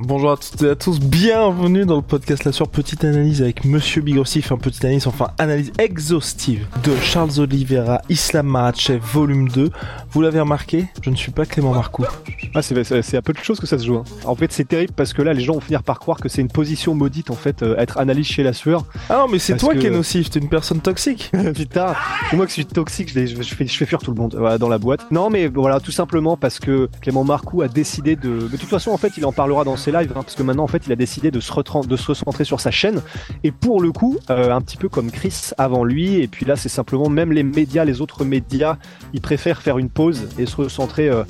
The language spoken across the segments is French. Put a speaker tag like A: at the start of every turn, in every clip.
A: Bonjour à toutes et à tous, bienvenue dans le podcast La Sur Petite Analyse avec Monsieur Bigrossi, un petite analyse, enfin analyse exhaustive de Charles Oliveira, Islam Makhachev, volume 2. Vous l'avez remarqué, je ne suis pas Clément Marcoux.
B: Ah, c'est, à peu de choses que ça se joue. hein. En fait, c'est terrible parce que là, les gens vont finir par croire que c'est une position maudite, en fait, euh, être analyste chez la sueur.
A: Ah non mais c'est toi
B: que-
A: qui es nocif, t'es une personne toxique.
B: Putain, c'est moi qui suis toxique, je, les- je, je fais, je fais fuir tout le monde voilà, dans la boîte. Non, mais voilà, tout simplement parce que Clément Marcoux a décidé de. De toute façon, en fait, il en parlera dans ses lives, hein, parce que maintenant, en fait, il a décidé de se, de se recentrer sur sa chaîne. Et pour le coup, euh, un petit peu comme Chris avant lui, et puis là, c'est simplement même les médias, les autres médias, ils préfèrent faire une pause et se recentrer. euh,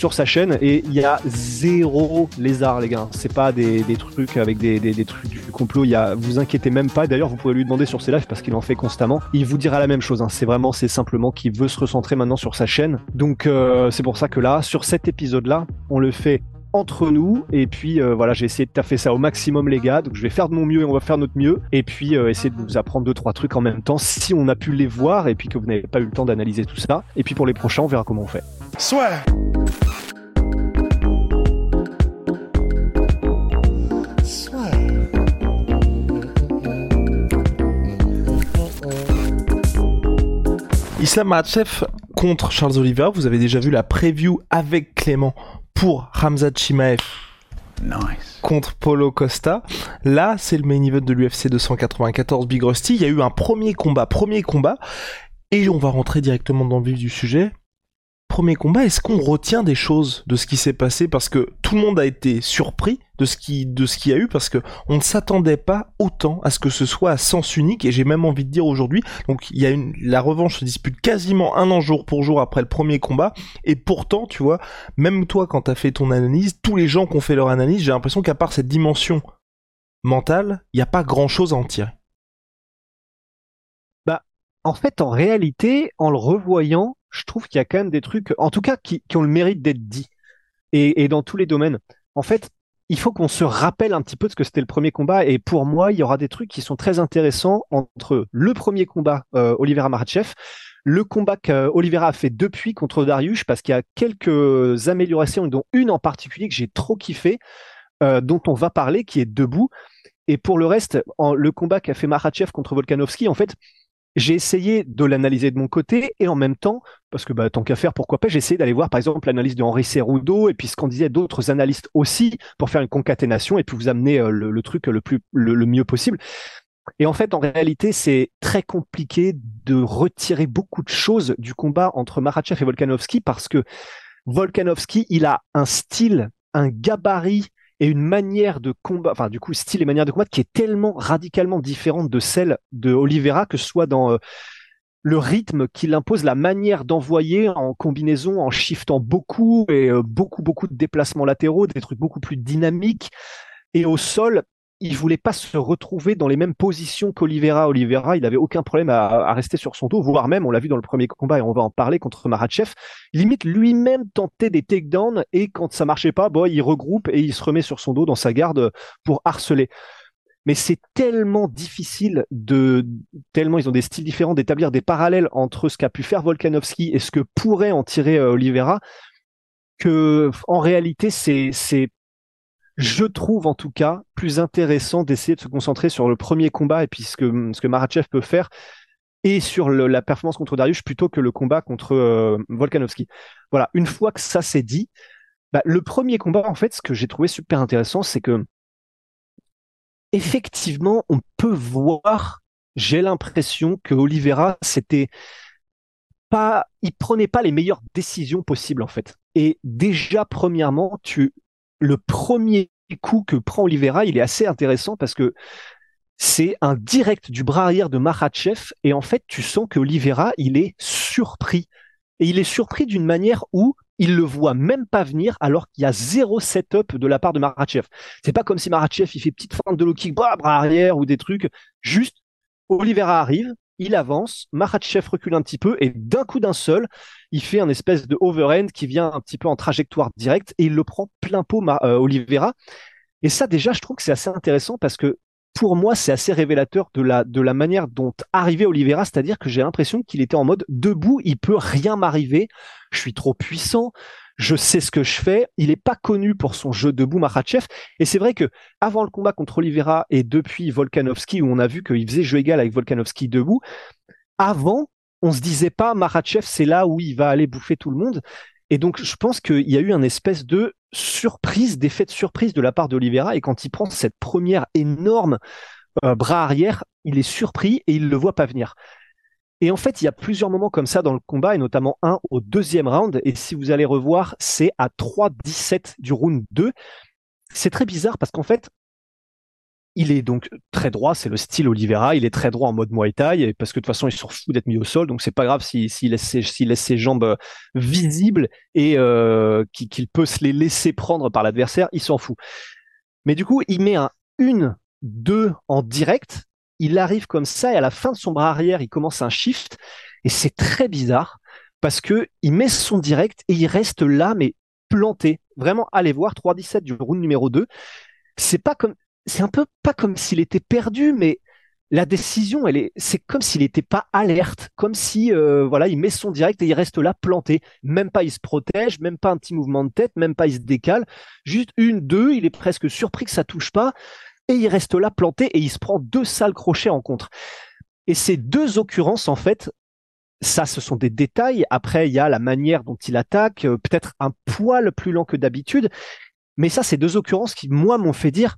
B: sur sa chaîne et il y a zéro lézard les gars c'est pas des, trucs avec des, des, trucs du complot il y a vous inquiétez même pas d'ailleurs vous pouvez lui demander sur ses lives parce qu'il en fait constamment il vous dira la même chose hein. c'est vraiment c'est simplement qu'il veut se recentrer maintenant sur sa chaîne donc euh, c'est pour ça que là sur cet épisode là on le fait entre nous. Et puis euh, voilà j'ai essayé de taffer ça au maximum les gars. Donc je vais faire de mon mieux et on va faire notre mieux. Et puis euh, essayer de vous apprendre deux trois trucs en même temps si on a pu les voir et puis que vous n'avez pas eu le temps d'analyser tout ça. Et puis pour les prochains on verra comment on fait.
A: Soit. Islam Makhachev contre Charles Oliveira, vous avez déjà vu la preview avec Clément pour Ramzat Chimaev contre Polo Costa. Là, c'est le main event de l'UFC 294 Big Rusty. Il y a eu un premier combat, premier combat, et on va rentrer directement dans le vif du sujet. Premier combat, est-ce qu'on retient des choses de ce qui s'est passé parce que tout le monde a été surpris de ce qui qu'il y a eu parce que on ne s'attendait pas autant à ce que ce soit à sens unique et j'ai même envie de dire aujourd'hui donc il y a la revanche se dispute quasiment un an jour pour jour après le premier combat et pourtant tu vois même toi quand t'as fait ton analyse tous les gens qui ont fait leur analyse j'ai l'impression qu'à part cette dimension mentale il n'y a pas grand chose à en tirer.
B: En fait, en réalité, en le revoyant, je trouve qu'il y a quand même des trucs, en tout cas, qui, ont le mérite d'être dits. Et, dans tous les domaines. En fait, il faut qu'on se rappelle un petit peu de ce que c'était le premier combat. Et pour moi, il y aura des trucs qui sont très intéressants entre le premier combat, euh, Oliveira Makhachev, le combat qu'Olivera a fait depuis contre Darius, parce qu'il y a quelques améliorations, dont une en particulier que j'ai trop kiffé, euh, dont on va parler, qui est debout. Et pour le reste, le combat qu'a fait Makhachev contre Volkanovski, en fait, j'ai essayé de l'analyser de mon côté et en même temps, parce que bah, tant qu'à faire, pourquoi pas, j'ai essayé d'aller voir par exemple l'analyse de Henri Cerudo et puis ce qu'en disaient d'autres analystes aussi pour faire une concaténation et puis vous amener euh, le, truc le plus le, le mieux possible. Et en fait, en réalité, c'est très compliqué de retirer beaucoup de choses du combat entre Makhachev et Volkanovski parce que Volkanovski, il a un style, un gabarit et une manière de combat, enfin du coup style et manière de combattre qui est tellement radicalement différente de celle de Oliveira, que ce soit dans euh, le rythme qu'il impose, la manière d'envoyer en combinaison, en shiftant beaucoup et euh, beaucoup beaucoup de déplacements latéraux, des trucs beaucoup plus dynamiques. Et au sol, il voulait pas se retrouver dans les mêmes positions qu'Olivera. Olivera, il avait aucun problème à, rester sur son dos, voire même, on l'a vu dans le premier combat et on va en parler contre Maratchev, limite lui-même tentait des takedowns et quand ça marchait pas, bon, il regroupe et il se remet sur son dos dans sa garde pour harceler. Mais c'est tellement difficile de, tellement ils ont des styles différents, d'établir des parallèles entre ce qu'a pu faire Volkanovski et ce que pourrait en tirer euh, Oliveira, que en réalité c'est c'est je trouve en tout cas plus intéressant d'essayer de se concentrer sur le premier combat et puis ce que, ce Marachev peut faire et sur la performance contre Darius plutôt que le combat contre euh, Volkanovski. Voilà, une fois que ça c'est dit, bah, le premier combat, en fait, ce que j'ai trouvé super intéressant, c'est que effectivement, on peut voir, j'ai l'impression que Oliveira, c'était pas, il prenait pas les meilleures décisions possibles en fait. Et déjà, premièrement, tu le premier coup que prend Oliveira, il est assez intéressant parce que c'est un direct du bras arrière de Makhachev et en fait tu sens que Oliveira il est surpris et il est surpris d'une manière où il le voit même pas venir alors qu'il y a zéro setup de la part de Marachev. C'est pas comme si Marachev il fait petite feinte de low kick, bras arrière ou des trucs. Juste, Oliveira arrive, il avance, Marachev recule un petit peu et d'un coup d'un seul, il fait un espèce de overhand qui vient un petit peu en trajectoire directe et il le prend plein pot euh, Oliveira. Et ça déjà, je trouve que c'est assez intéressant parce que pour moi, c'est assez révélateur de la, de la manière dont arrivait Oliveira, c'est-à-dire que j'ai l'impression qu'il était en mode debout, il peut rien m'arriver, je suis trop puissant, je sais ce que je fais. Il n'est pas connu pour son jeu debout, Makhachev. Et c'est vrai que avant le combat contre Oliveira et depuis Volkanovski, où on a vu qu'il faisait jeu égal avec Volkanovski debout, avant, on se disait pas Makhachev, c'est là où il va aller bouffer tout le monde. Et donc, je pense qu'il y a eu un espèce de surprise, d'effet de surprise de la part d'Oliveira. Et quand il prend cette première énorme euh, bras arrière, il est surpris et il le voit pas venir. Et en fait, il y a plusieurs moments comme ça dans le combat, et notamment un au deuxième round. Et si vous allez revoir, c'est à 3-17 du round 2. C'est très bizarre parce qu'en fait, il est donc très droit, c'est le style Oliveira, il est très droit en mode Muay Thai, parce que de toute façon, il s'en fout d'être mis au sol, donc c'est pas grave s'il laisse, ses, laisse ses jambes euh, visibles et euh, qu'il peut se les laisser prendre par l'adversaire, il s'en fout. Mais du coup, il met un 1-2 en direct, il arrive comme ça, et à la fin de son bras arrière, il commence un shift, et c'est très bizarre, parce que il met son direct et il reste là, mais planté. Vraiment, allez voir 3-17 du round numéro 2. C'est pas comme, c'est un peu pas comme s'il était perdu, mais la décision, elle est, c'est comme s'il n'était pas alerte, comme si, euh, voilà, il met son direct et il reste là planté. Même pas il se protège, même pas un petit mouvement de tête, même pas il se décale. Juste une, deux, il est presque surpris que ça touche pas et il reste là planté et il se prend deux sales crochets en contre. Et ces deux occurrences, en fait, ça, ce sont des détails. Après, il y a la manière dont il attaque, euh, peut-être un poil plus lent que d'habitude. Mais ça, c'est deux occurrences qui, moi, m'ont fait dire,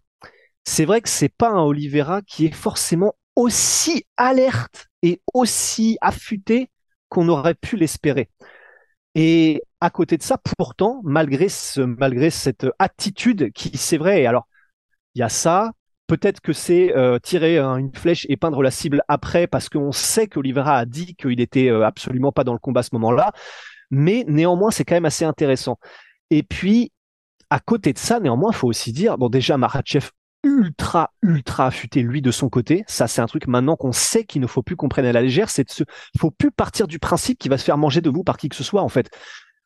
B: c'est vrai que c'est pas un Oliveira qui est forcément aussi alerte et aussi affûté qu'on aurait pu l'espérer. Et à côté de ça, pourtant, malgré ce, malgré cette attitude qui, c'est vrai, alors, il y a ça, peut-être que c'est euh, tirer une flèche et peindre la cible après parce qu'on sait qu'Oliveira a dit qu'il était euh, absolument pas dans le combat à ce moment-là, mais néanmoins, c'est quand même assez intéressant. Et puis, à côté de ça, néanmoins, il faut aussi dire, bon, déjà, Maratchev ultra ultra affûté lui de son côté. Ça c'est un truc maintenant qu'on sait qu'il ne faut plus qu'on prenne à la légère. C'est de faut plus partir du principe qu'il va se faire manger de vous par qui que ce soit en fait.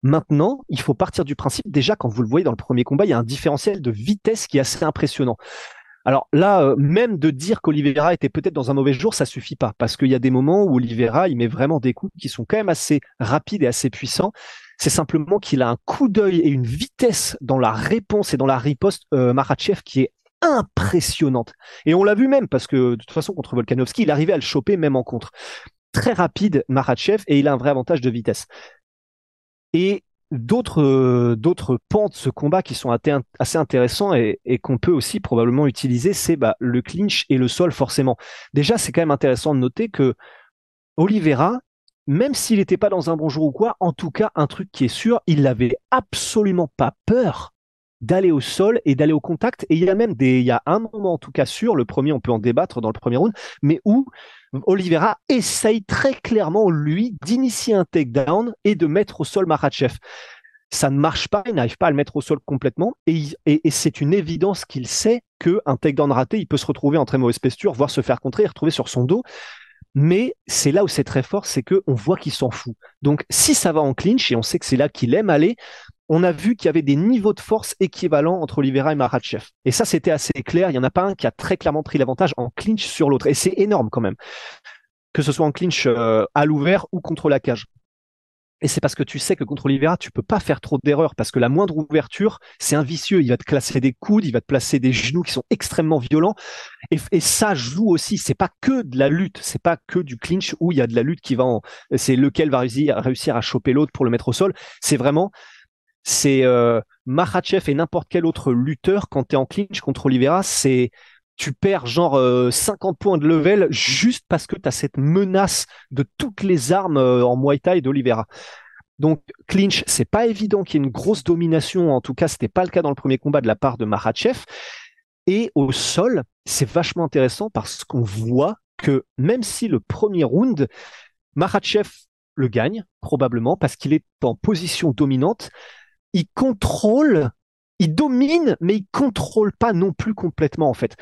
B: Maintenant, il faut partir du principe déjà quand vous le voyez dans le premier combat, il y a un différentiel de vitesse qui est assez impressionnant. Alors là, euh, même de dire qu'Olivera était peut-être dans un mauvais jour, ça suffit pas parce qu'il y a des moments où Olivera, il met vraiment des coups qui sont quand même assez rapides et assez puissants. C'est simplement qu'il a un coup d'œil et une vitesse dans la réponse et dans la riposte euh, qui est impressionnante. Et on l'a vu même parce que de toute façon contre Volkanovski, il arrivait à le choper même en contre. Très rapide Makhachev et il a un vrai avantage de vitesse. Et d'autres d'autres pans de ce combat qui sont assez intéressants et, qu'on peut aussi probablement utiliser, c'est bah, le clinch et le sol forcément. Déjà, c'est quand même intéressant de noter que Oliveira, même s'il n'était pas dans un bon jour ou quoi, en tout cas, un truc qui est sûr, il n'avait absolument pas peur d'aller au sol et d'aller au contact. Et il y a même des, il y a un moment en tout cas sûr, le premier, on peut en débattre dans le premier round, mais où Oliveira essaye très clairement, lui, d'initier un takedown et de mettre au sol Makhachev. Ça ne marche pas, il n'arrive pas à le mettre au sol complètement, et, et, c'est une évidence qu'il sait qu'un takedown raté, il peut se retrouver en très mauvaise posture, voire se faire contrer, retrouver sur son dos. Mais c'est là où c'est très fort, c'est que on voit qu'il s'en fout. Donc, si ça va en clinch, et on sait que c'est là qu'il aime aller, on a vu qu'il y avait des niveaux de force équivalents entre Oliveira et Makhachev. Et ça, c'était assez clair. Il n'y en a pas un qui a très clairement pris l'avantage en clinch sur l'autre. Et c'est énorme quand même. Que ce soit en clinch euh, à l'ouvert ou contre la cage. Et c'est parce que tu sais que contre Oliveira, tu peux pas faire trop d'erreurs parce que la moindre ouverture, c'est un vicieux. Il va te classer des coudes, il va te placer des genoux qui sont extrêmement violents. Et, ça joue aussi. C'est pas que de la lutte, c'est pas que du clinch où il y a de la lutte qui va en, c'est lequel va réussir à choper l'autre pour le mettre au sol. C'est vraiment c'est euh, Makhachev et n'importe quel autre lutteur quand tu es en clinch contre Oliveira, c'est tu perds genre 50 euh, points de level juste parce que tu as cette menace de toutes les armes euh, en Muay Thai d'Oliveira. Donc clinch, c'est pas évident qu'il y ait une grosse domination, en tout cas c'était pas le cas dans le premier combat de la part de Makhachev. Et au sol, c'est vachement intéressant parce qu'on voit que même si le premier round, Makhachev le gagne, probablement, parce qu'il est en position dominante. Il contrôle, il domine, mais il contrôle pas non plus complètement, en fait.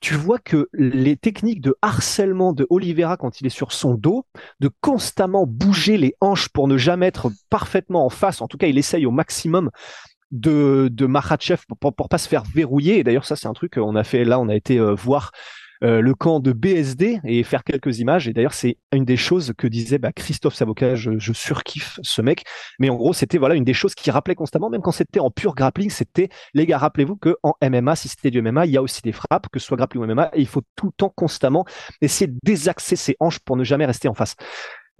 B: Tu vois que les techniques de harcèlement de Oliveira quand il est sur son dos, de constamment bouger les hanches pour ne jamais être parfaitement en face, en tout cas, il essaye au maximum de, de Makhachev pour, pour, pas se faire verrouiller. Et d'ailleurs, ça, c'est un truc qu'on a fait là, on a été euh, voir euh, le camp de BSD et faire quelques images. Et d'ailleurs, c'est une des choses que disait bah, Christophe Savocat, je, je surkiffe ce mec. Mais en gros, c'était voilà une des choses qui rappelait constamment, même quand c'était en pur grappling, c'était les gars, rappelez-vous que en MMA, si c'était du MMA, il y a aussi des frappes, que ce soit grappling ou MMA, et il faut tout le temps constamment essayer de désaxer ses hanches pour ne jamais rester en face.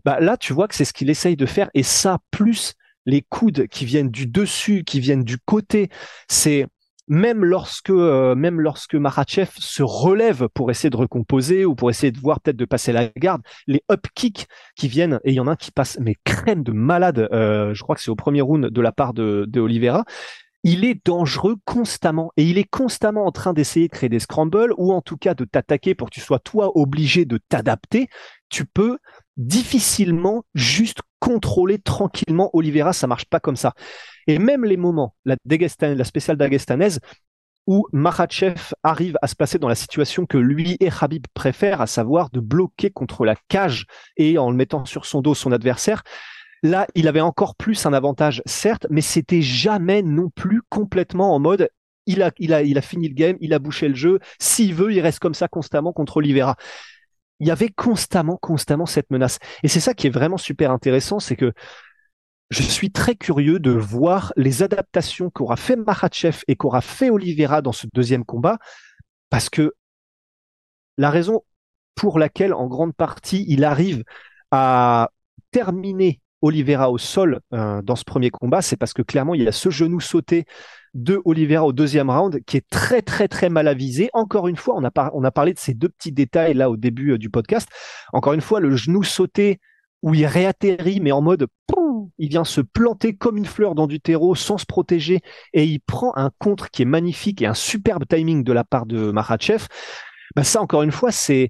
B: Bah, là, tu vois que c'est ce qu'il essaye de faire, et ça, plus les coudes qui viennent du dessus, qui viennent du côté, c'est même lorsque euh, même lorsque Makhachev se relève pour essayer de recomposer ou pour essayer de voir peut-être de passer la garde, les up kicks qui viennent et il y en a un qui passe mais crème de malade, euh, je crois que c'est au premier round de la part de, de Oliveira. Il est dangereux constamment et il est constamment en train d'essayer de créer des scrambles ou en tout cas de t'attaquer pour que tu sois toi obligé de t'adapter. Tu peux difficilement juste contrôler tranquillement Oliveira, ça marche pas comme ça. Et même les moments, la, la spéciale d'Agestanaise, où Makhachev arrive à se placer dans la situation que lui et Habib préfèrent, à savoir de bloquer contre la cage et en le mettant sur son dos son adversaire. Là, il avait encore plus un avantage, certes, mais c'était jamais non plus complètement en mode il a, il a, il a fini le game, il a bouché le jeu. S'il veut, il reste comme ça constamment contre Oliveira. Il y avait constamment, constamment cette menace. Et c'est ça qui est vraiment super intéressant, c'est que je suis très curieux de voir les adaptations qu'aura fait Makhachev et qu'aura fait Oliveira dans ce deuxième combat, parce que la raison pour laquelle, en grande partie, il arrive à terminer Oliveira au sol euh, dans ce premier combat, c'est parce que clairement, il y a ce genou sauté de Oliveira au deuxième round qui est très très très mal avisé. Encore une fois, on a, parlé de ces deux petits détails là au début euh, du podcast. Encore une fois, le genou sauté où il réatterrit, mais en mode, il vient se planter comme une fleur dans du terreau sans se protéger, et il prend un contre qui est magnifique et un superbe timing de la part de Makhachev. Bah ça, encore une fois, c'est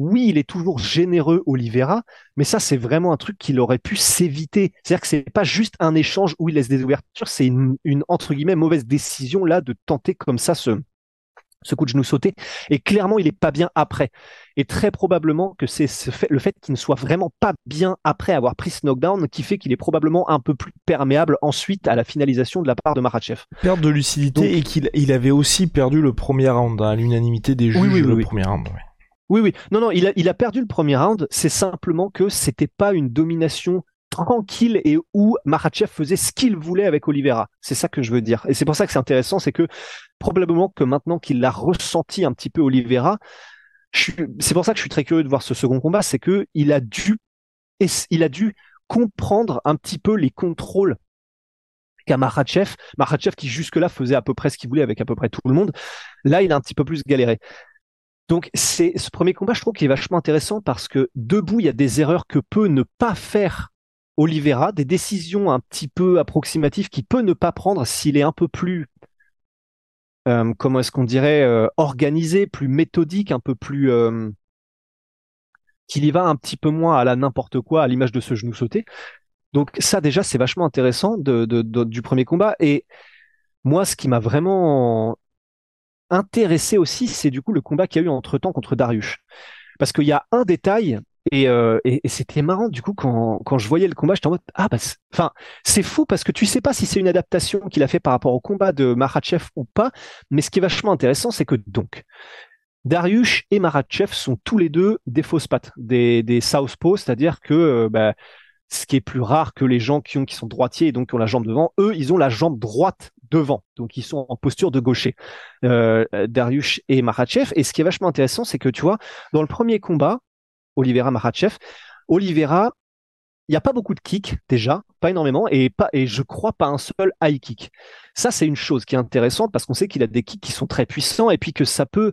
B: oui, il est toujours généreux, Oliveira, mais ça, c'est vraiment un truc qu'il aurait pu s'éviter. C'est-à-dire que c'est pas juste un échange où il laisse des ouvertures, c'est une, une, entre guillemets mauvaise décision là de tenter comme ça ce, ce coup de genou sauté. Et clairement, il est pas bien après. Et très probablement que c'est ce fait, le fait qu'il ne soit vraiment pas bien après avoir pris ce knockdown qui fait qu'il est probablement un peu plus perméable ensuite à la finalisation de la part de Makhachev.
A: Perte de lucidité et qu'il il avait aussi perdu le premier round hein, à l'unanimité des juges oui, oui, le premier round.
B: Oui, oui. Non, non, il a, il a perdu le premier round. C'est simplement que c'était pas une domination tranquille et où Makhachev faisait ce qu'il voulait avec Oliveira. C'est ça que je veux dire. Et c'est pour ça que c'est intéressant, c'est que probablement que maintenant qu'il l'a ressenti un petit peu Oliveira, c'est pour ça que je suis très curieux de voir ce second combat, c'est que il a dû, il a dû comprendre un petit peu les contrôles qu'a Makhachev. Makhachev qui jusque-là faisait à peu près ce qu'il voulait avec à peu près tout le monde. Là, il a un petit peu plus galéré. Donc c'est ce premier combat, je trouve qu'il est vachement intéressant parce que debout, il y a des erreurs que peut ne pas faire Oliveira, des décisions un petit peu approximatives qu'il peut ne pas prendre s'il est un peu plus, euh, comment est-ce qu'on dirait, euh, organisé, plus méthodique, un peu plus, euh, qu'il y va un petit peu moins à la n'importe quoi, à l'image de ce genou sauté. Donc ça déjà, c'est vachement intéressant du premier combat. Et moi, ce qui m'a vraiment intéressé aussi, c'est du coup le combat qu'il y a eu entre temps contre Darius. Parce qu'il y a un détail euh, et, c'était marrant du coup quand, quand je voyais le combat, j'étais en mode ah bah enfin c'est fou parce que tu sais pas si c'est une adaptation qu'il a fait par rapport au combat de Makhachev ou pas, mais ce qui est vachement intéressant c'est que donc Darius et Makhachev sont tous les deux des fausses pattes, des, des southpaws, c'est-à-dire que euh, bah, ce qui est plus rare que les gens qui qui sont droitiers et donc qui ont la jambe devant, eux ils ont la jambe droite devant, donc ils sont en posture de gaucher. Euh, Darius et Makhachev et ce qui est vachement intéressant c'est que tu vois dans le premier combat Olivera Makhachev. Olivera, il n'y a pas beaucoup de kicks déjà, pas énormément, et pas et je crois pas un seul high kick. Ça c'est une chose qui est intéressante parce qu'on sait qu'il a des kicks qui sont très puissants et puis que ça peut,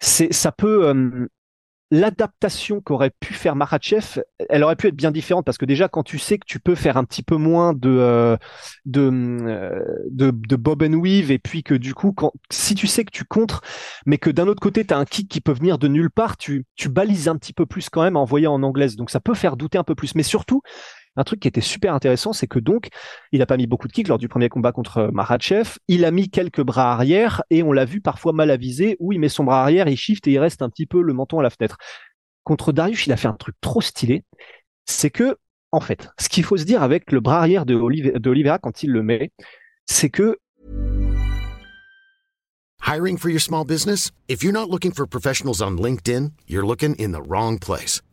B: c'est ça peut euh, l'adaptation qu'aurait pu faire Makhachev, elle aurait pu être bien différente parce que déjà quand tu sais que tu peux faire un petit peu moins de euh, de, euh, de, de bob and weave et puis que du coup quand si tu sais que tu contres mais que d'un autre côté tu as un kick qui peut venir de nulle part, tu tu balises un petit peu plus quand même en voyant en anglaise. Donc ça peut faire douter un peu plus mais surtout un truc qui était super intéressant, c'est que donc, il a pas mis beaucoup de kicks lors du premier combat contre Makhachev. Il a mis quelques bras arrière et on l'a vu parfois mal avisé où il met son bras arrière, il shift et il reste un petit peu le menton à la fenêtre. Contre Darius, il a fait un truc trop stylé. C'est que, en fait, ce qu'il faut se dire avec le bras arrière de, Oliveira quand il le met, c'est que
C: Hiring for your small business? If you're not looking for professionals on LinkedIn, you're looking in the wrong place.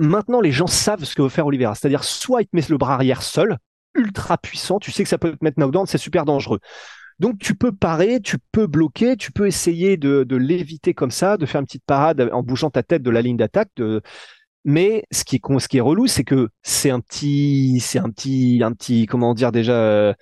B: Maintenant, les gens savent ce que veut faire Oliveira. C'est-à-dire, soit il te met le bras arrière seul, ultra puissant, tu sais que ça peut te mettre knockdown, c'est super dangereux. Donc tu peux parer, tu peux bloquer, tu peux essayer de, l'éviter comme ça, de faire une petite parade en bougeant ta tête de la ligne d'attaque. Mais ce qui est ce qui est relou, c'est que c'est un petit, c'est un petit, un petit, comment dire déjà, euh,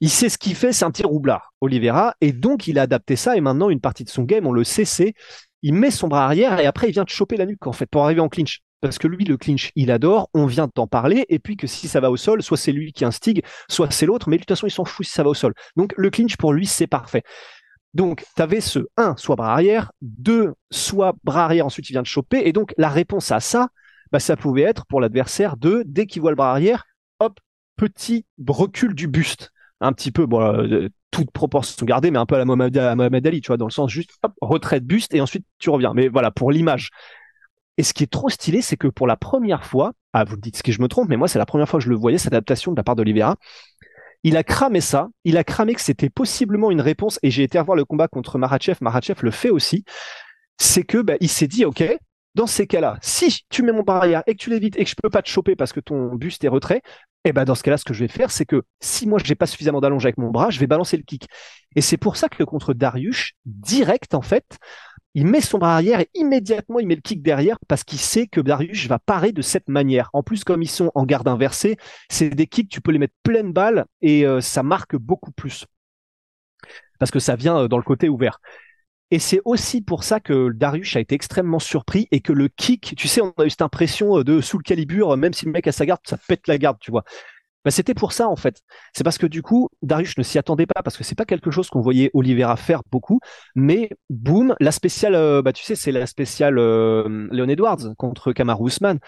B: il sait ce qu'il fait, c'est un petit roublard, Oliveira, et donc il a adapté ça. Et maintenant une partie de son game, on le sait, c'est il met son bras arrière et après il vient te choper la nuque en fait pour arriver en clinch parce que lui, le clinch, il adore, on vient t'en parler, et puis que si ça va au sol, soit c'est lui qui instigue, soit c'est l'autre, mais de toute façon, il s'en fout si ça va au sol. Donc le clinch, pour lui, c'est parfait. Donc, tu avais ce 1, soit bras arrière, 2, soit bras arrière, ensuite il vient te choper, et donc la réponse à ça, bah, ça pouvait être pour l'adversaire de, dès qu'il voit le bras arrière, hop, petit recul du buste. Un petit peu, bon, euh, toute proportion gardée, mais un peu à la Mohamed Ali, tu vois, dans le sens juste, hop, retrait de buste, et ensuite tu reviens. Mais voilà, pour l'image. Et ce qui est trop stylé, c'est que pour la première fois, ah, vous me dites ce que je me trompe, mais moi, c'est la première fois que je le voyais, cette adaptation de la part d'Olivera. Il a cramé ça, il a cramé que c'était possiblement une réponse, et j'ai été revoir le combat contre Marachev, Marachev le fait aussi, c'est que bah, il s'est dit, ok, dans ces cas-là, si tu mets mon barrière et que tu l'évites et que je peux pas te choper parce que ton buste est retrait, et eh ben dans ce cas-là, ce que je vais faire, c'est que si moi j'ai pas suffisamment d'allonge avec mon bras, je vais balancer le kick. Et c'est pour ça que contre Darius, direct en fait, il met son bras arrière et immédiatement il met le kick derrière parce qu'il sait que Darius va parer de cette manière. En plus, comme ils sont en garde inversée, c'est des kicks, tu peux les mettre pleine balle et euh, ça marque beaucoup plus. Parce que ça vient euh, dans le côté ouvert. Et c'est aussi pour ça que Darius a été extrêmement surpris et que le kick, tu sais, on a eu cette impression euh, de sous le calibre, même si le mec a sa garde, ça pète la garde, tu vois. Bah, c'était pour ça en fait. C'est parce que du coup, Darius ne s'y attendait pas parce que c'est pas quelque chose qu'on voyait Oliveira faire beaucoup. Mais boum, la spéciale, euh, bah tu sais, c'est la spéciale euh, Leon Edwards contre Kamaru Usman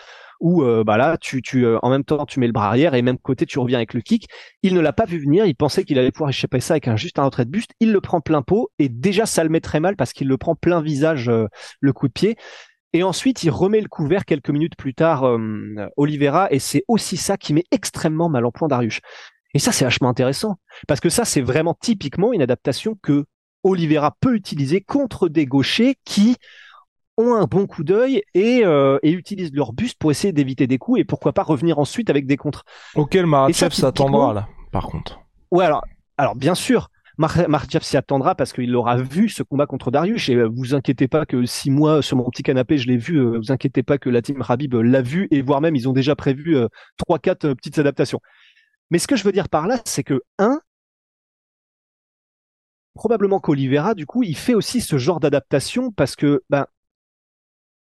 B: où euh, bah là, tu, tu en même temps tu mets le bras arrière et même côté tu reviens avec le kick. Il ne l'a pas vu venir. Il pensait qu'il allait pouvoir échapper ça avec un juste un retrait de buste. Il le prend plein pot et déjà ça le met très mal parce qu'il le prend plein visage le coup de pied. Et ensuite, il remet le couvert quelques minutes plus tard, euh, Oliveira, et c'est aussi ça qui met extrêmement mal en point Darius. Et ça, c'est vachement intéressant, parce que ça, c'est vraiment typiquement une adaptation que Oliveira peut utiliser contre des gauchers qui ont un bon coup d'œil et, euh, et utilisent leur buste pour essayer d'éviter des coups et pourquoi pas revenir ensuite avec des contres.
A: Auquel Maratchev s'attendra là, par contre.
B: Ouais, alors, alors bien sûr, Mark s'y attendra parce qu'il aura vu ce combat contre Darius et euh, vous inquiétez pas que si moi sur mon petit canapé je l'ai vu, euh, vous inquiétez pas que la team Rabib euh, l'a vu et voire même ils ont déjà prévu trois quatre petites adaptations. Mais ce que je veux dire par là, c'est que un, probablement qu'Olivera du coup il fait aussi ce genre d'adaptation parce que ben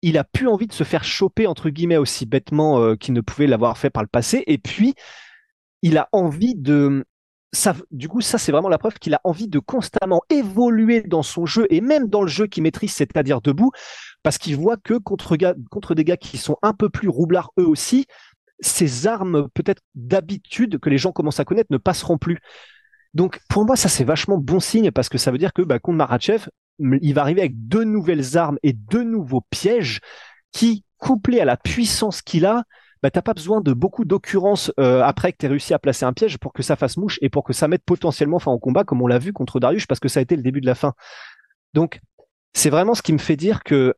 B: il a plus envie de se faire choper entre guillemets aussi bêtement qu'il ne pouvait l'avoir fait par le passé et puis il a envie de du coup, ça, c'est vraiment la preuve qu'il a envie de constamment évoluer dans son jeu et même dans le jeu qu'il maîtrise, c'est-à-dire debout, parce qu'il voit que contre, contre des gars qui sont un peu plus roublards eux aussi, ces armes peut-être d'habitude que les gens commencent à connaître ne passeront plus. Donc pour moi, ça c'est vachement bon signe parce que ça veut dire que bah, contre Marachev, il va arriver avec deux nouvelles armes et deux nouveaux pièges qui, couplés à la puissance qu'il a, bah, t'as pas besoin de beaucoup d'occurrences euh, après que tu réussi à placer un piège pour que ça fasse mouche et pour que ça mette potentiellement fin au combat, comme on l'a vu contre Darius, parce que ça a été le début de la fin. Donc, c'est vraiment ce qui me fait dire que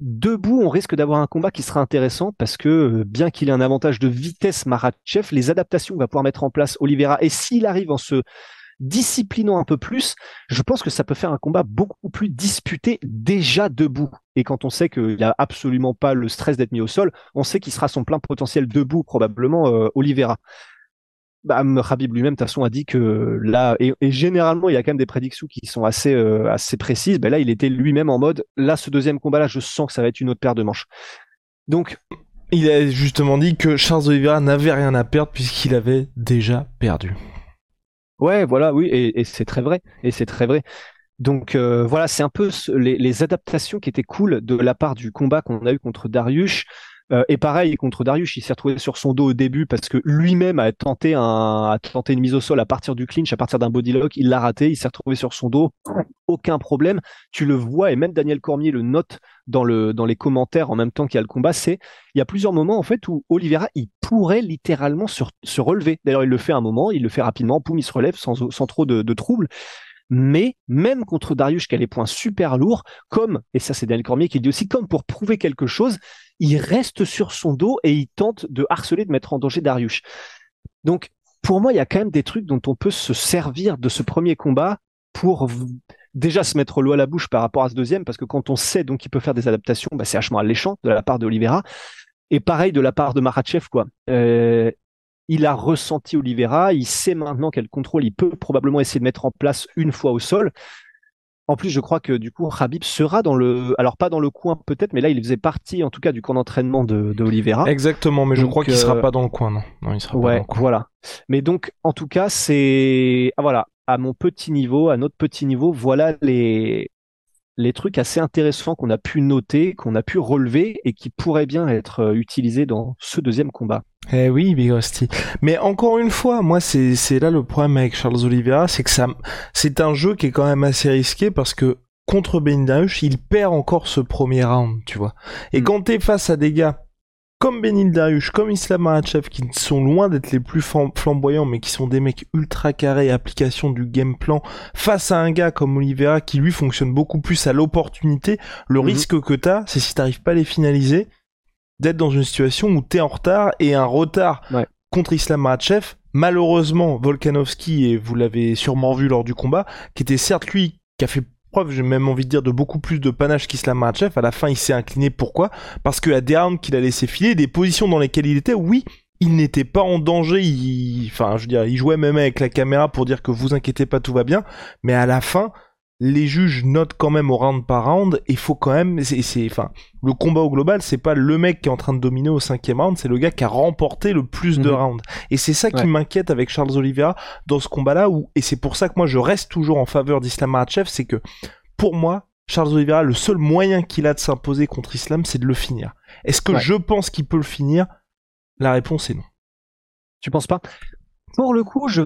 B: debout, on risque d'avoir un combat qui sera intéressant parce que euh, bien qu'il ait un avantage de vitesse Maratchev, les adaptations va pouvoir mettre en place Oliveira et s'il arrive en se disciplinant un peu plus, je pense que ça peut faire un combat beaucoup plus disputé déjà debout. Et quand on sait qu'il a absolument pas le stress d'être mis au sol, on sait qu'il sera son plein potentiel debout probablement euh, Oliveira bah, Habib lui-même, de toute façon, a dit que là, et, généralement, il y a quand même des prédictions qui sont assez, euh, assez précises. Ben là, il était lui-même en mode, là, ce deuxième combat-là, je sens que ça va être une autre paire de manches. Donc,
A: il a justement dit que Charles Oliveira n'avait rien à perdre puisqu'il avait déjà perdu.
B: Ouais, voilà, oui, et, c'est très vrai, et c'est très vrai. Donc euh, voilà, c'est un peu les, les, adaptations qui étaient cool de la part du combat qu'on a eu contre Darius. Euh, et pareil contre Darius, il s'est retrouvé sur son dos au début parce que lui-même a tenté un, a tenté une mise au sol à partir du clinch, à partir d'un body lock, il l'a raté, il s'est retrouvé sur son dos, aucun problème. Tu le vois et même Daniel Cormier le note dans le dans les commentaires en même temps qu'il y a le combat. C'est il y a plusieurs moments en fait où Oliveira il pourrait littéralement se, relever. D'ailleurs il le fait un moment, il le fait rapidement, poum il se relève sans trop de, de troubles mais même contre Darius qui a les points super lourds, comme, et ça c'est Daniel Cormier qui dit aussi, comme pour prouver quelque chose, il reste sur son dos et il tente de harceler, de mettre en danger Darius. Donc, pour moi, il y a quand même des trucs dont on peut se servir de ce premier combat pour déjà se mettre l'eau à la bouche par rapport à ce deuxième, parce que quand on sait donc qu'il peut faire des adaptations, bah, c'est vachement alléchant de la part de Oliveira. Et pareil de la part de Marachev, quoi. Euh, il a ressenti Oliveira, il sait maintenant quel contrôle il peut probablement essayer de mettre en place une fois au sol. En plus, je crois que du coup, Habib sera dans le, alors pas dans le coin peut-être, mais là, il faisait partie, en tout cas, du camp d'entraînement de, de Oliveira.
A: Exactement, mais je crois qu'il sera euh, pas dans le coin, non. Non, il sera
B: ouais,
A: pas dans le coin.
B: voilà. Mais donc, en tout cas, c'est, ah, voilà, à mon petit niveau, à notre petit niveau, voilà les, les trucs assez intéressants qu'on a pu noter, qu'on a pu relever et qui pourraient bien être euh, utilisés dans ce deuxième combat.
A: Eh oui, Big Rusty. Mais encore une fois, moi, c'est, c'est là le problème avec Charles Oliveira, c'est que ça, c'est un jeu qui est quand même assez risqué parce que contre Ben il perd encore ce premier round, tu vois. Et mm. quand t'es face à des gars comme Benil Dariush, comme Islam Makhachev, qui sont loin d'être les plus flamboyants, mais qui sont des mecs ultra carrés, application du game plan, face à un gars comme Oliveira, qui lui fonctionne beaucoup plus à l'opportunité, le mm-hmm. risque que t'as, c'est si t'arrives pas à les finaliser, d'être dans une situation où t'es en retard et un retard contre Islam Makhachev. Malheureusement, Volkanovski, et vous l'avez sûrement vu lors du combat, qui était certes lui qui a fait preuve, j'ai même envie de dire, de beaucoup plus de panache qu'Islam Makhachev. À la fin, il s'est incliné. Pourquoi? Parce que à des rounds qu'il a laissé filer, des positions dans lesquelles il était, oui, il n'était pas en danger. Enfin, je veux dire, il jouait même avec la caméra pour dire que vous inquiétez pas, tout va bien. Mais à la fin, les juges notent quand même au round par round et faut quand même c'est enfin le combat au global c'est pas le mec qui est en train de dominer au cinquième round c'est le gars qui a remporté le plus de mhm. rounds. Et c'est ça qui m'inquiète avec Charles Oliveira dans ce combat là où et c'est pour ça que moi je reste toujours en faveur d'Islam Makhachev c'est que pour moi Charles Oliveira le seul moyen qu'il a de s'imposer contre Islam c'est de le finir. Est-ce que je pense qu'il peut le finir? La réponse est non.
B: Tu penses pas? Pour le coup je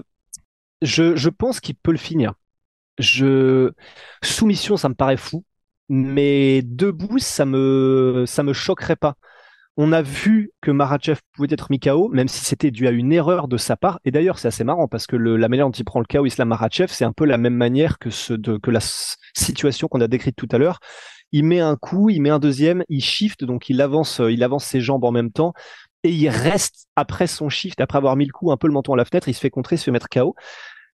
B: je, je pense qu'il peut le finir je soumission, ça me paraît fou, mais debout, ça me ça me choquerait pas. On a vu que Marachev pouvait être mis KO, même si c'était dû à une erreur de sa part. Et d'ailleurs, c'est assez marrant parce que la manière dont il prend le KO Islam Marachev, c'est un peu la même manière que la situation qu'on a décrite tout à l'heure. Il met un coup, il met un deuxième, il shift, donc il avance, il avance ses jambes en même temps et il reste après son shift, après avoir mis le coup un peu le menton à la fenêtre, il se fait contrer, il se fait mettre KO.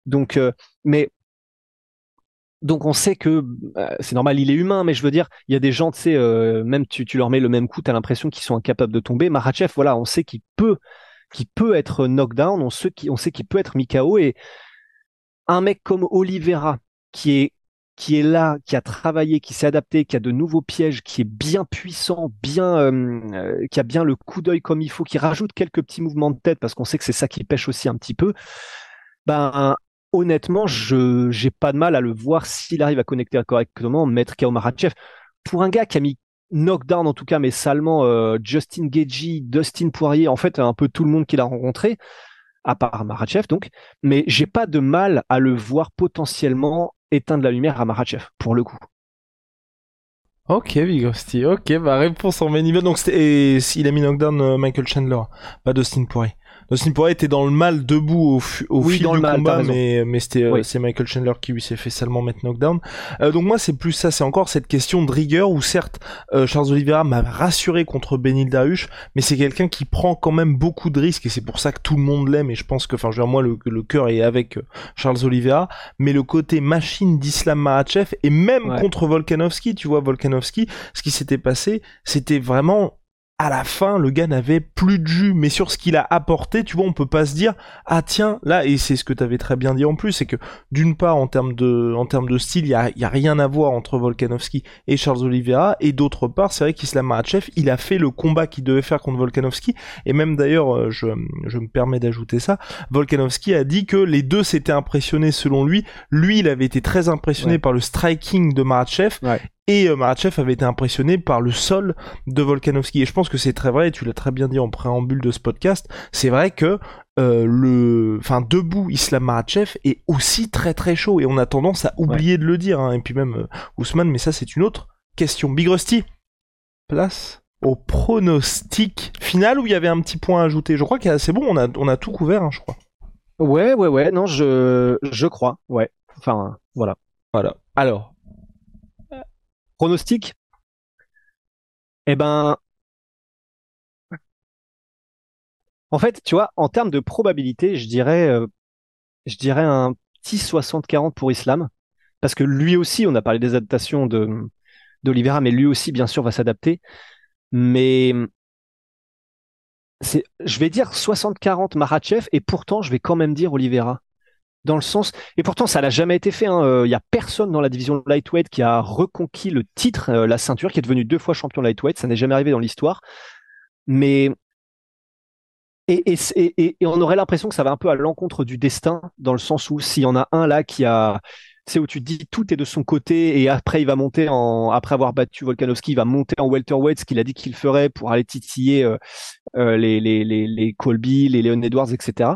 B: Donc, euh, mais donc on sait que euh, c'est normal, il est humain, mais je veux dire, il y a des gens, tu sais, euh, même tu, leur mets le même coup, t'as l'impression qu'ils sont incapables de tomber. Marachev, voilà, on sait qu'il peut, qu'il peut être knockdown, on sait qu'il, on sait qu'il peut être Mikao et un mec comme Oliveira qui est qui est là, qui a travaillé, qui s'est adapté, qui a de nouveaux pièges, qui est bien puissant, bien, euh, qui a bien le coup d'œil comme il faut, qui rajoute quelques petits mouvements de tête parce qu'on sait que c'est ça qui pêche aussi un petit peu. Ben honnêtement, je j'ai pas de mal à le voir s'il arrive à connecter correctement, mettre Kao Marachev. Pour un gars qui a mis knockdown en tout cas, mais salement euh, Justin Gagey, Dustin Poirier, en fait un peu tout le monde qu'il a rencontré, à part Marachev donc. Mais j'ai pas de mal à le voir potentiellement éteindre la lumière à Marachev pour le coup.
A: Ok, Ok, bah réponse en main. Donc il a mis knockdown euh, Michael Chandler, pas Dustin Poirier. Dustin Poirier était dans le mal debout au, au
B: Oui,
A: fil
B: dans
A: du
B: le mal,
A: combat, mais, mais c'était euh,
B: Oui.
A: c'est Michael Chandler qui lui s'est fait salement mettre knockdown. Euh, donc moi c'est plus ça, c'est encore cette question de rigueur où certes euh, Charles Oliveira m'a rassuré contre Benil Dariush, mais c'est quelqu'un qui prend quand même beaucoup de risques et c'est pour ça que tout le monde l'aime et je pense que, enfin je veux dire moi le, le cœur est avec euh, Charles Oliveira, mais le côté machine d'Islam Makhachev et même
B: Ouais.
A: contre Volkanovski, tu vois Volkanovski, ce qui s'était passé, c'était vraiment à la fin, le gars n'avait plus de jus, mais sur ce qu'il a apporté, tu vois, on peut pas se dire, ah tiens, là, et c'est ce que t'avais très bien dit en plus, c'est que d'une part, en termes de, en termes de style, il y a, y a rien à voir entre Volkanovski et Charles Oliveira, et d'autre part, c'est vrai qu'Islam Makhachev, il a fait le combat qu'il devait faire contre Volkanovski, et même d'ailleurs, euh, je, je me permets d'ajouter ça, Volkanovski a dit que les deux s'étaient impressionnés selon lui, lui, il avait été très impressionné
B: Ouais.
A: par le striking de Makhachev,
B: Ouais.
A: Et euh, Makhachev avait été impressionné par le sol de Volkanovski. Et je pense que c'est très vrai, et tu l'as très bien dit en préambule de ce podcast, c'est vrai que euh, le, enfin debout Islam Makhachev est aussi très très chaud et on a tendance à oublier de le dire. hein. Et puis même euh, Ousmane, mais ça c'est une autre question. Big Rusty, place au pronostic final où il y avait un petit point à ajouter. Je crois que c'est bon, on a on a tout couvert, hein, je crois.
B: Ouais, ouais, ouais, non, je, je crois, ouais. Enfin, voilà.
A: Voilà. Alors,
B: Pronostic? Eh ben. En fait, tu vois, en termes de probabilité, je dirais, euh, un petit 60-40 pour Islam. Parce que lui aussi, on a parlé des adaptations de, d'Olivera, mais lui aussi, bien sûr, va s'adapter. Mais c'est, je vais dire 60-40 Makhachev, et pourtant, je vais quand même dire Olivera. Dans le sens, et pourtant, ça n'a jamais été fait. Il y a personne dans la division lightweight qui a reconquis le titre, euh, la ceinture, qui est devenu deux fois champion lightweight. Ça n'est jamais arrivé dans l'histoire. Mais et, et, et, on aurait l'impression que ça va un peu à l'encontre du destin, dans le sens où s'il y en a un là qui a, c'est où tu te dis tout est de son côté et après il va monter en, après avoir battu Volkanovski, il va monter en welterweight, ce qu'il a dit qu'il ferait pour aller titiller euh, euh, les, les, les, les Colby, les Leon Edwards, etc.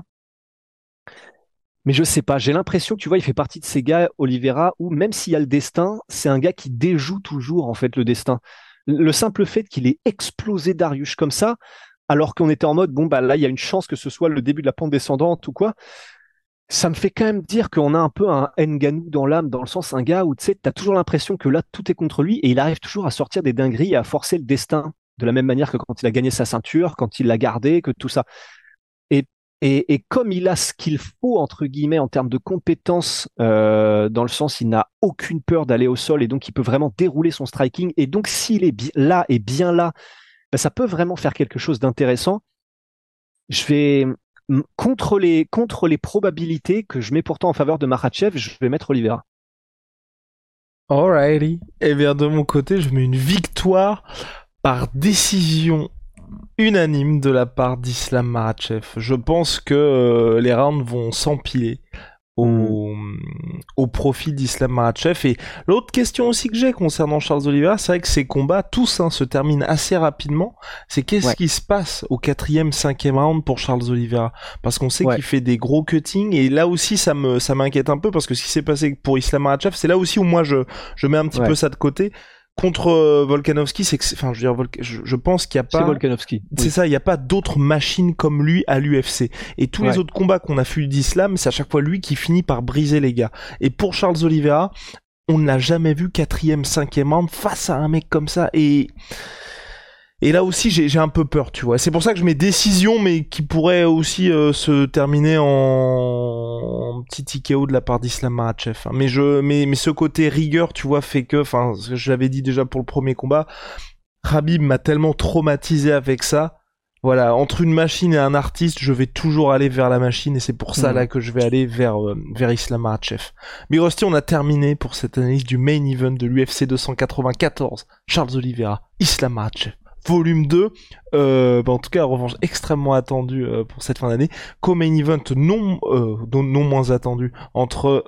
B: Mais je sais pas, j'ai l'impression que tu vois, il fait partie de ces gars, Oliveira, où même s'il y a le destin, c'est un gars qui déjoue toujours en fait le destin. Le simple fait qu'il ait explosé Darius comme ça, alors qu'on était en mode bon bah là il y a une chance que ce soit le début de la pente descendante ou quoi. Ça me fait quand même dire qu'on a un peu un Nganou dans l'âme, dans le sens un gars où tu sais, t'as toujours l'impression que là tout est contre lui et il arrive toujours à sortir des dingueries et à forcer le destin de la même manière que quand il a gagné sa ceinture, quand il l'a gardé, que tout ça. Et comme il a ce qu'il faut, entre guillemets, en termes de compétences, euh, dans le sens il n'a aucune peur d'aller au sol et donc il peut vraiment dérouler son striking. Et donc s'il est là et bien là, ben, ça peut vraiment faire quelque chose d'intéressant. Je vais, contre les, contre les probabilités que je mets pourtant en faveur de Makhachev, je vais mettre Oliveira.
A: Alrighty. Et bien de mon côté, je mets une victoire par décision unanime de la part d'Islam Makhachev. Je pense que euh, les rounds vont s'empiler au, au profit d'Islam Makhachev. Et l'autre question aussi que j'ai concernant Charles Oliveira, c'est vrai que ces combats, tous, hein, se terminent assez rapidement. C'est qu'est-ce
B: Ouais.
A: qui se passe au quatrième, cinquième round pour Charles Oliveira? Parce qu'on sait
B: Ouais.
A: qu'il fait des gros cuttings et là aussi ça me ça m'inquiète un peu parce que ce qui s'est passé pour Islam Makhachev, c'est là aussi où moi je je mets un petit
B: Ouais.
A: peu ça de côté. Contre euh, Volkanovski, c'est que, c'est- enfin, je veux dire, Volk- je, je pense qu'il y a
B: C'est
A: pas,
B: Volkanovski.
A: c'est ça, il n'y a pas d'autres machines comme lui à l'UFC. Et tous les autres combats qu'on a vu d'Islam, c'est à chaque fois lui qui finit par briser les gars. Et pour Charles Oliveira, on ne l'a jamais vu quatrième, cinquième round face à un mec comme ça. Et et là aussi, j'ai un peu peur, tu vois. C'est pour ça que je mets décision, mais qui pourrait aussi euh, se terminer en... en petit TKO de la part d'Islam Makhachev. hein. Mais je, mais, mais ce côté rigueur, tu vois, fait que, enfin, je l'avais dit déjà pour le premier combat, Khabib m'a tellement traumatisé avec ça. Voilà, entre une machine et un artiste, je vais toujours aller vers la machine et c'est pour ça
B: Mhm.
A: là que je vais aller vers euh, vers Islam Makhachev. Mais Rusty, on a terminé pour cette analyse du main event de l'UFC 294. Charles Oliveira, Islam Makhachev. Volume 2, euh, bah, en tout cas, revanche extrêmement attendue euh, pour cette fin d'année. Co-main event non, euh, non, non moins attendu entre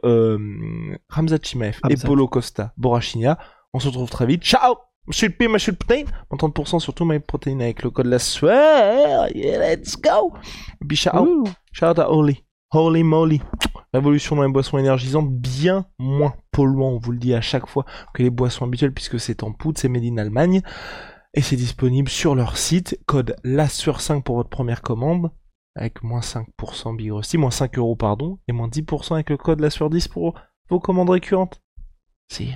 A: Ramzat Chimaev et. Polo Costa Borrachina. On se retrouve très vite. Ciao Monsieur le P, monsieur le protein. 30% sur tout my protein avec le code la sueur. Yeah, let's go. Et puis shout out, shout out à Holy. Holy moly. Révolution dans les boissons énergisantes, bien moins polluant, on vous le dit à chaque fois, que les boissons habituelles, puisque c'est en poudre, c'est made in Allemagne. Et c'est disponible sur leur site, code LASUR5 pour votre première commande. avec moins 5% Big Rusty, moins 5 euros pardon, et moins 10% avec le code la sur 10 pour vos commandes récurrentes. Si.